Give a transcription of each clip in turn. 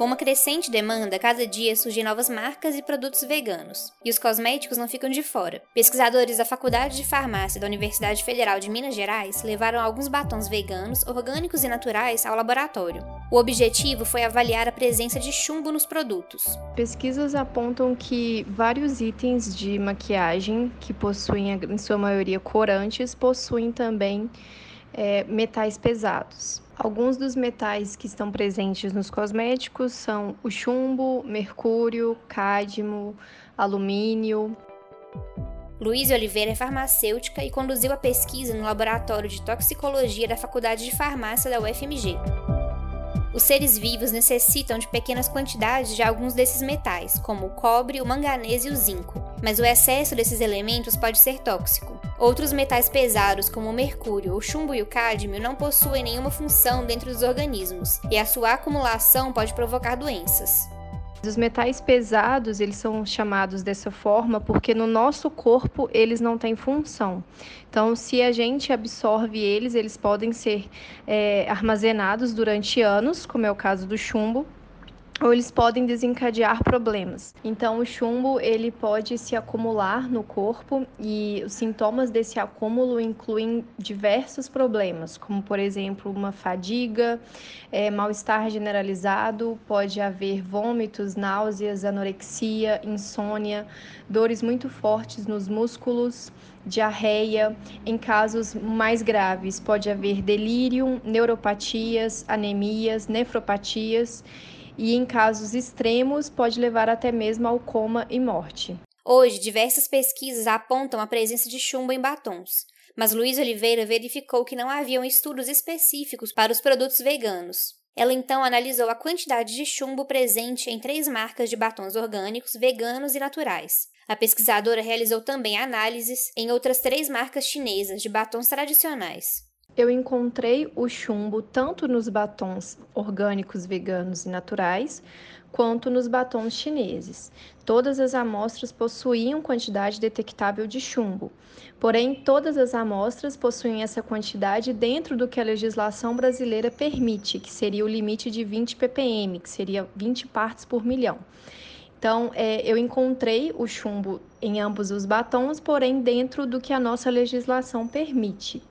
Com uma crescente demanda, cada dia surgem novas marcas e produtos veganos. E os cosméticos não ficam de fora. Pesquisadores da Faculdade de Farmácia da Universidade Federal de Minas Gerais levaram alguns batons veganos, orgânicos e naturais ao laboratório. O objetivo foi avaliar a presença de chumbo nos produtos. Pesquisas apontam que vários itens de maquiagem, que possuem, em sua maioria, corantes, possuem também é, metais pesados. Alguns dos metais que estão presentes nos cosméticos são o chumbo, mercúrio, cádmio, alumínio. Luiz Oliveira é farmacêutica e conduziu a pesquisa no Laboratório de Toxicologia da Faculdade de Farmácia da UFMG. Os seres vivos necessitam de pequenas quantidades de alguns desses metais, como o cobre, o manganês e o zinco, mas o excesso desses elementos pode ser tóxico. Outros metais pesados, como o mercúrio, o chumbo e o cádmio, não possuem nenhuma função dentro dos organismos, e a sua acumulação pode provocar doenças. Os metais pesados, eles são chamados dessa forma porque no nosso corpo eles não têm função. Então, se a gente absorve eles, eles podem ser é, armazenados durante anos, como é o caso do chumbo, ou eles podem desencadear problemas. Então, o chumbo ele pode se acumular no corpo e os sintomas desse acúmulo incluem diversos problemas, como por exemplo uma fadiga, é, mal-estar generalizado, pode haver vômitos, náuseas, anorexia, insônia, dores muito fortes nos músculos, diarreia. Em casos mais graves, pode haver delírio, neuropatias, anemias, nefropatias e, em casos extremos, pode levar até mesmo ao coma e morte. Hoje, diversas pesquisas apontam a presença de chumbo em batons, mas Luiz Oliveira verificou que não haviam estudos específicos para os produtos veganos. Ela então analisou a quantidade de chumbo presente em três marcas de batons orgânicos, veganos e naturais. A pesquisadora realizou também análises em outras três marcas chinesas de batons tradicionais eu encontrei o chumbo tanto nos batons orgânicos, veganos e naturais, quanto nos batons chineses. Todas as amostras possuíam quantidade detectável de chumbo, porém, todas as amostras possuem essa quantidade dentro do que a legislação brasileira permite, que seria o limite de 20 ppm, que seria 20 partes por milhão. Então, é, eu encontrei o chumbo em ambos os batons, porém dentro do que a nossa legislação permite.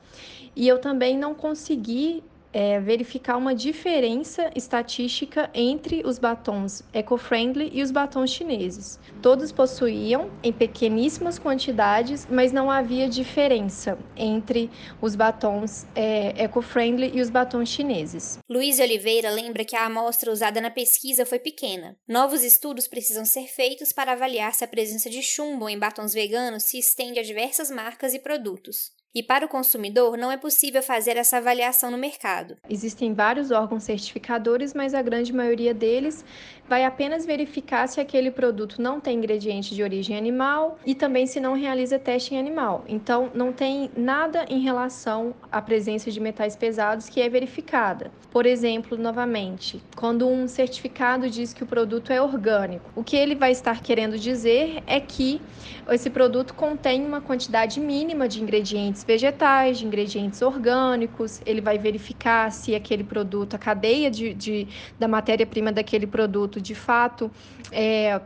E eu também não consegui é, verificar uma diferença estatística entre os batons eco-friendly e os batons chineses. Todos possuíam em pequeníssimas quantidades, mas não havia diferença entre os batons é, eco-friendly e os batons chineses. Luiz Oliveira lembra que a amostra usada na pesquisa foi pequena. Novos estudos precisam ser feitos para avaliar se a presença de chumbo em batons veganos se estende a diversas marcas e produtos. E para o consumidor, não é possível fazer essa avaliação no mercado. Existem vários órgãos certificadores, mas a grande maioria deles vai apenas verificar se aquele produto não tem ingrediente de origem animal e também se não realiza teste em animal. Então, não tem nada em relação à presença de metais pesados que é verificada. Por exemplo, novamente, quando um certificado diz que o produto é orgânico, o que ele vai estar querendo dizer é que esse produto contém uma quantidade mínima de ingredientes vegetais, de ingredientes orgânicos, ele vai verificar se aquele produto, a cadeia de, de da matéria-prima daquele produto de fato é,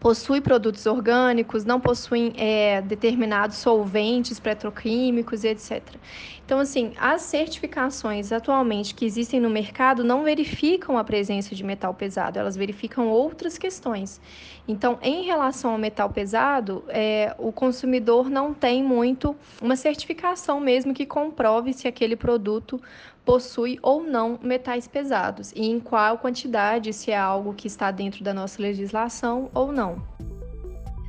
possui produtos orgânicos, não possuem é, determinados solventes petroquímicos etc. Então, assim, as certificações atualmente que existem no mercado não verificam a presença de metal pesado, elas verificam outras questões. Então, em relação ao metal pesado, é, o consumidor não tem muito uma certificação mesmo que comprove se aquele produto possui ou não metais pesados e em qual quantidade, se é algo que está dentro da nossa legislação ou não.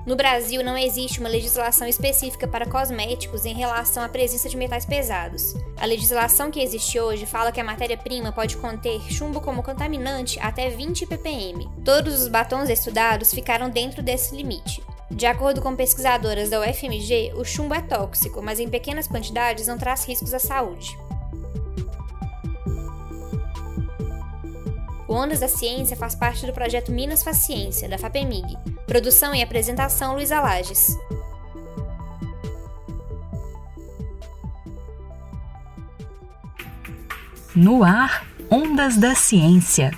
No Brasil, não existe uma legislação específica para cosméticos em relação à presença de metais pesados. A legislação que existe hoje fala que a matéria-prima pode conter chumbo como contaminante até 20 ppm. Todos os batons estudados ficaram dentro desse limite. De acordo com pesquisadoras da UFMG, o chumbo é tóxico, mas em pequenas quantidades não traz riscos à saúde. O Ondas da Ciência faz parte do projeto Minas Faz Ciência, da FAPEMIG. Produção e apresentação Luísa Lages. No ar, Ondas da Ciência.